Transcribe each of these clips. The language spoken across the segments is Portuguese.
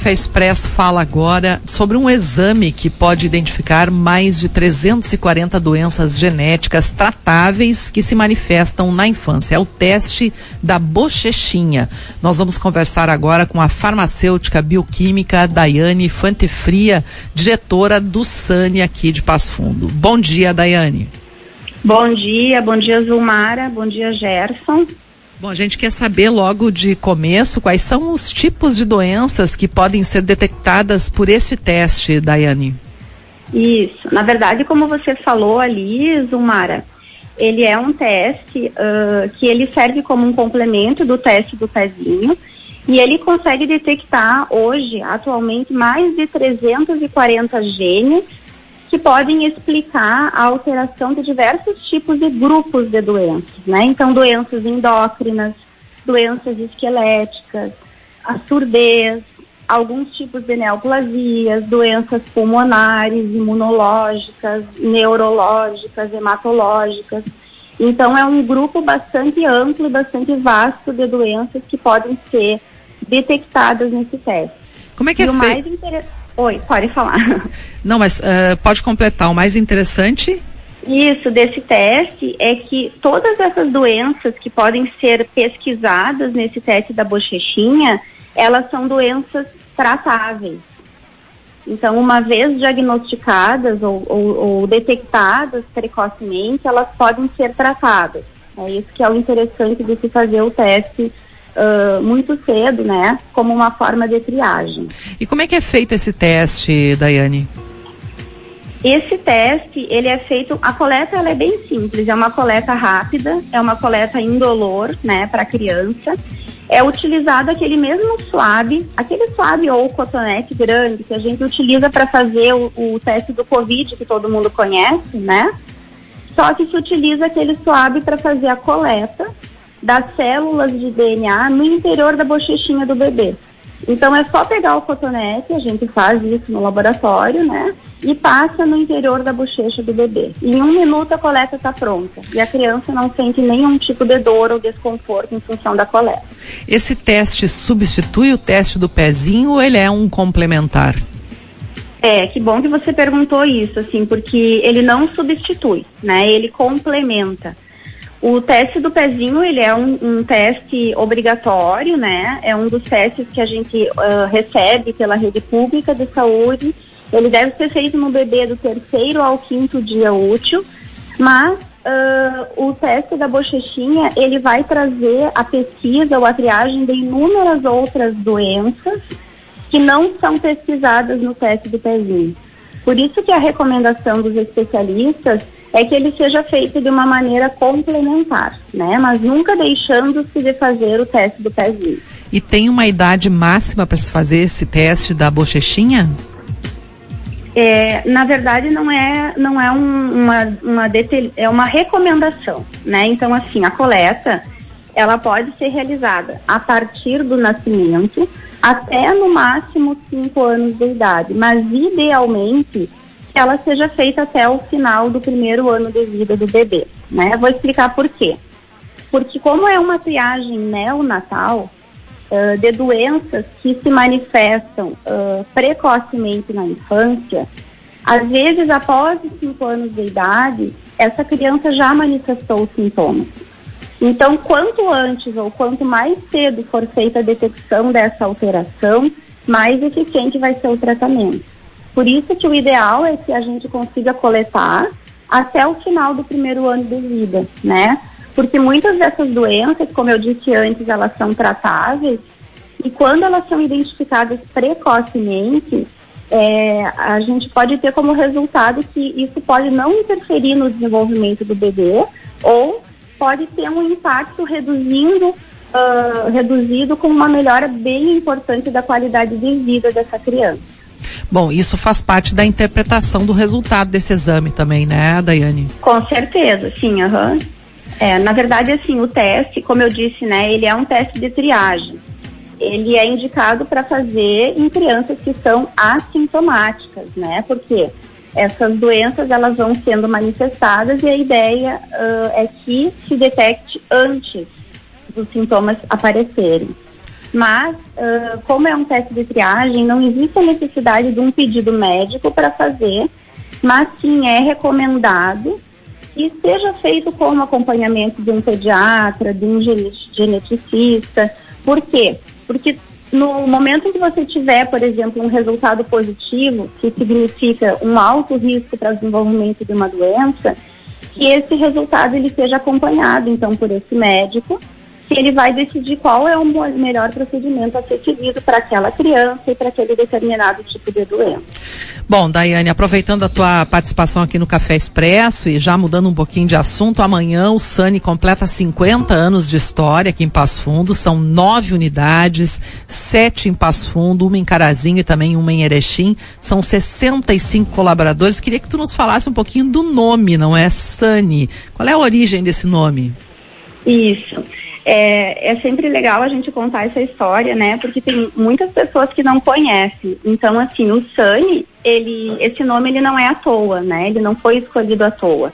Café Expresso fala agora sobre um exame que pode identificar mais de 340 doenças genéticas tratáveis que se manifestam na infância. É o teste da bochechinha. Nós vamos conversar agora com a farmacêutica bioquímica Daiane Fantefria, diretora do SANI aqui de Passo Fundo. Bom dia, Daiane. Bom dia, bom dia, Zulmara, bom dia, Gerson. Bom, a gente quer saber logo de começo quais são os tipos de doenças que podem ser detectadas por esse teste, Daiane. Isso. Na verdade, como você falou ali, Zumara, ele é um teste uh, que ele serve como um complemento do teste do pezinho e ele consegue detectar hoje, atualmente, mais de 340 genes que podem explicar a alteração de diversos tipos de grupos de doenças, né? Então, doenças endócrinas, doenças esqueléticas, a surdez, alguns tipos de neoplasias, doenças pulmonares, imunológicas, neurológicas, hematológicas. Então, é um grupo bastante amplo e bastante vasto de doenças que podem ser detectadas nesse teste. Como é que e é o mais interessante Oi, pode falar. Não, mas uh, pode completar. O mais interessante? Isso, desse teste é que todas essas doenças que podem ser pesquisadas nesse teste da bochechinha, elas são doenças tratáveis. Então, uma vez diagnosticadas ou, ou, ou detectadas precocemente, elas podem ser tratadas. É isso que é o interessante de se fazer o teste uh, muito cedo, né? Como uma forma de triagem. E como é que é feito esse teste, Daiane? Esse teste, ele é feito, a coleta ela é bem simples, é uma coleta rápida, é uma coleta indolor, né, para criança. É utilizado aquele mesmo swab, aquele swab ou cotonete grande que a gente utiliza para fazer o, o, teste do Covid, que todo mundo conhece, né? Só que se utiliza aquele swab para fazer a coleta das células de DNA no interior da bochechinha do bebê. Então é só pegar o cotonete, a gente faz isso no laboratório, né? E passa no interior da bochecha do bebê. Em um minuto a coleta está pronta. E a criança não sente nenhum tipo de dor ou desconforto em função da coleta. Esse teste substitui o teste do pezinho ou ele é um complementar? É, que bom que você perguntou isso, assim, porque ele não substitui, né? Ele complementa. O teste do pezinho, ele é um, um, teste obrigatório, né? É um dos testes que a gente uh, recebe pela rede pública de saúde. Ele deve ser feito no bebê do terceiro ao quinto dia útil, mas uh, o teste da bochechinha, ele vai trazer a pesquisa ou a triagem de inúmeras outras doenças que não são pesquisadas no teste do pezinho. Por isso que a recomendação dos especialistas é que ele seja feito de uma maneira complementar, né? Mas nunca deixando-se de fazer o teste do pezinho. E tem uma idade máxima para se fazer esse teste da bochechinha? É, na verdade não é não é um, uma, uma é uma recomendação, né? Então assim a coleta ela pode ser realizada a partir do nascimento até no máximo 5 anos de idade, mas idealmente ela seja feita até o final do primeiro ano de vida do bebê. Né? Vou explicar por quê. Porque como é uma triagem neonatal uh, de doenças que se manifestam uh, precocemente na infância, às vezes após os 5 anos de idade, essa criança já manifestou sintomas. Então, quanto antes ou quanto mais cedo for feita a detecção dessa alteração, mais eficiente vai ser o tratamento. Por isso que o ideal é que a gente consiga coletar até o final do primeiro ano de vida, né? Porque muitas dessas doenças, como eu disse antes, elas são tratáveis e quando elas são identificadas precocemente, é, a gente pode ter como resultado que isso pode não interferir no desenvolvimento do bebê ou pode ter um impacto reduzindo, uh, reduzido com uma melhora bem importante da qualidade de vida dessa criança. Bom, isso faz parte da interpretação do resultado desse exame também, né, Daiane? Com certeza, sim, aham. Uhum. É, na verdade, assim, o teste, como eu disse, né, ele é um teste de triagem. Ele é indicado para fazer em crianças que são assintomáticas, né? Porque essas doenças elas vão sendo manifestadas e a ideia uh, é que se detecte antes dos sintomas aparecerem. Mas, uh, como é um teste de triagem, não existe a necessidade de um pedido médico para fazer, mas sim é recomendado que seja feito com acompanhamento de um pediatra, de um geneticista. Por quê? Porque no momento em que você tiver, por exemplo, um resultado positivo, que significa um alto risco para o desenvolvimento de uma doença, que esse resultado ele seja acompanhado, então, por esse médico, que ele vai decidir qual é o melhor procedimento a ser seguido para aquela criança e para aquele determinado tipo de doença. Bom, Daiane, aproveitando a tua participação aqui no Café Expresso e já mudando um pouquinho de assunto, amanhã o Sani completa 50 anos de história aqui em Passo Fundo, são nove unidades, sete em Passo Fundo, uma em Carazinho e também uma em Erechim, são 65 colaboradores. Queria que tu nos falasse um pouquinho do nome, não é Sani? Qual é a origem desse nome? Isso. É, é, sempre legal a gente contar essa história, né? Porque tem muitas pessoas que não conhecem. Então, assim, o Sani, ele, esse nome ele não é à toa, né? Ele não foi escolhido à toa.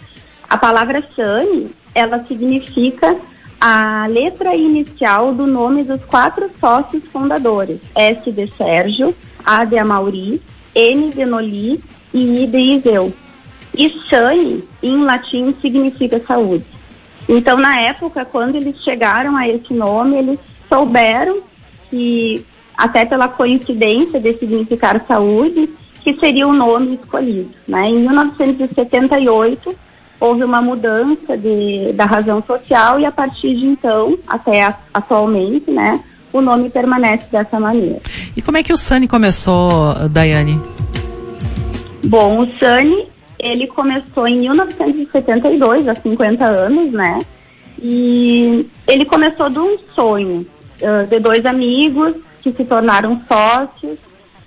A palavra Sani, ela significa a letra inicial do nome dos quatro sócios fundadores: S de Sérgio, A de Amauri, N de Noli e I de Iseu. E Sani, em latim, significa saúde. Então, na época, quando eles chegaram a esse nome, eles souberam que, até pela coincidência de significar saúde, que seria o nome escolhido. Né? Em 1978, houve uma mudança de, da razão social e, a partir de então, até atualmente, né, o nome permanece dessa maneira. E como é que o Sani começou, Daiane? Bom, o Sani ele começou em 1972, há 50 anos, né? E ele começou de um sonho uh, de dois amigos que se tornaram sócios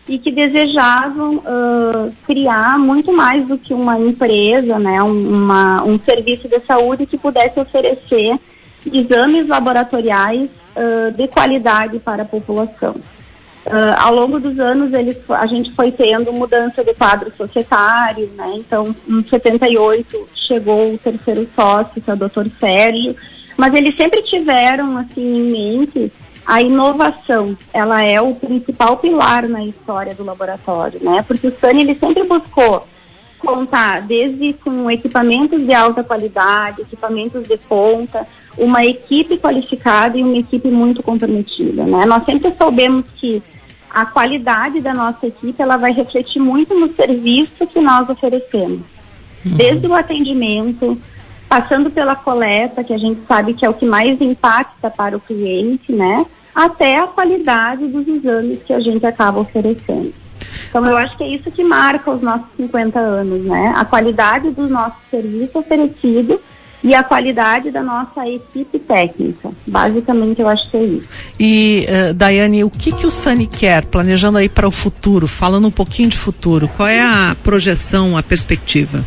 e que desejavam uh, criar muito mais do que uma empresa, né? Uma, um serviço de saúde que pudesse oferecer exames laboratoriais uh, de qualidade para a população. Uh, ao longo dos anos, eles, a gente foi tendo mudança de quadro societário, né? Então, em 78 chegou o terceiro sócio, que é o Dr. Sérgio, mas eles sempre tiveram, assim, em mente a inovação. Ela é o principal pilar na história do laboratório, né? Porque o Sani, ele sempre buscou contar desde com equipamentos de alta qualidade, equipamentos de ponta, uma equipe qualificada e uma equipe muito comprometida, né? Nós sempre soubemos que a qualidade da nossa equipe ela vai refletir muito no serviço que nós oferecemos. Uhum. Desde o atendimento, passando pela coleta, que a gente sabe que é o que mais impacta para o cliente, né? Até a qualidade dos exames que a gente acaba oferecendo. Então, eu acho que é isso que marca os nossos 50 anos, né? A qualidade do nosso serviço oferecido e a qualidade da nossa equipe técnica. Basicamente, eu acho que é isso. E, uh, Daiane, o que, que o Sani quer, planejando aí para o futuro, falando um pouquinho de futuro, qual é a projeção, a perspectiva?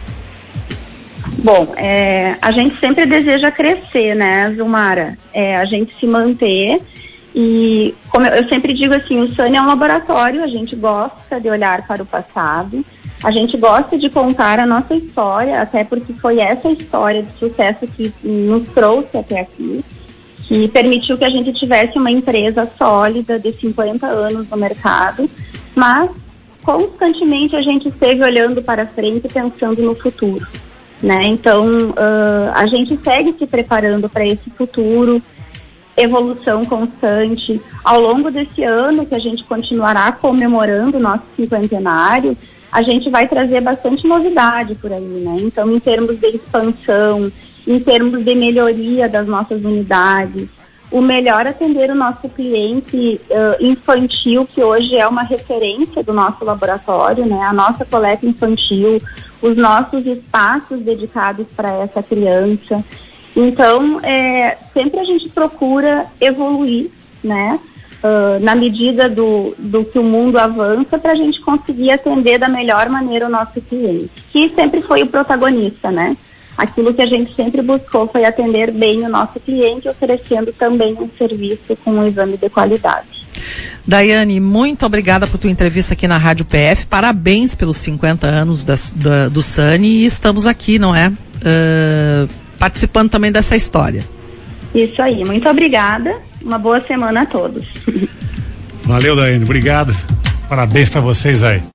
Bom, é, a gente sempre deseja crescer, né, Zumara? É, a gente se manter e, como eu, eu sempre digo assim, o Sani é um laboratório, a gente gosta de olhar para o passado, a gente gosta de contar a nossa história, até porque foi essa história de sucesso que nos trouxe até aqui, que permitiu que a gente tivesse uma empresa sólida de 50 anos no mercado, mas constantemente a gente esteve olhando para frente pensando no futuro. Né? Então, uh, a gente segue se preparando para esse futuro, evolução constante. Ao longo desse ano, que a gente continuará comemorando o nosso cinquentenário, a gente vai trazer bastante novidade por aí, né? Então, em termos de expansão, em termos de melhoria das nossas unidades, o melhor atender o nosso cliente uh, infantil, que hoje é uma referência do nosso laboratório, né? A nossa coleta infantil, os nossos espaços dedicados para essa criança. Então, é, sempre a gente procura evoluir, né? Uh, na medida do, do que o mundo avança, para a gente conseguir atender da melhor maneira o nosso cliente, que sempre foi o protagonista, né? Aquilo que a gente sempre buscou foi atender bem o nosso cliente, oferecendo também um serviço com um exame de qualidade. Daiane, muito obrigada por tua entrevista aqui na Rádio PF. Parabéns pelos 50 anos das, da, do Sani e estamos aqui, não é? Uh, participando também dessa história. Isso aí, muito obrigada Uma boa semana a todos. Valeu, Daiane. Obrigado. Parabéns para vocês aí.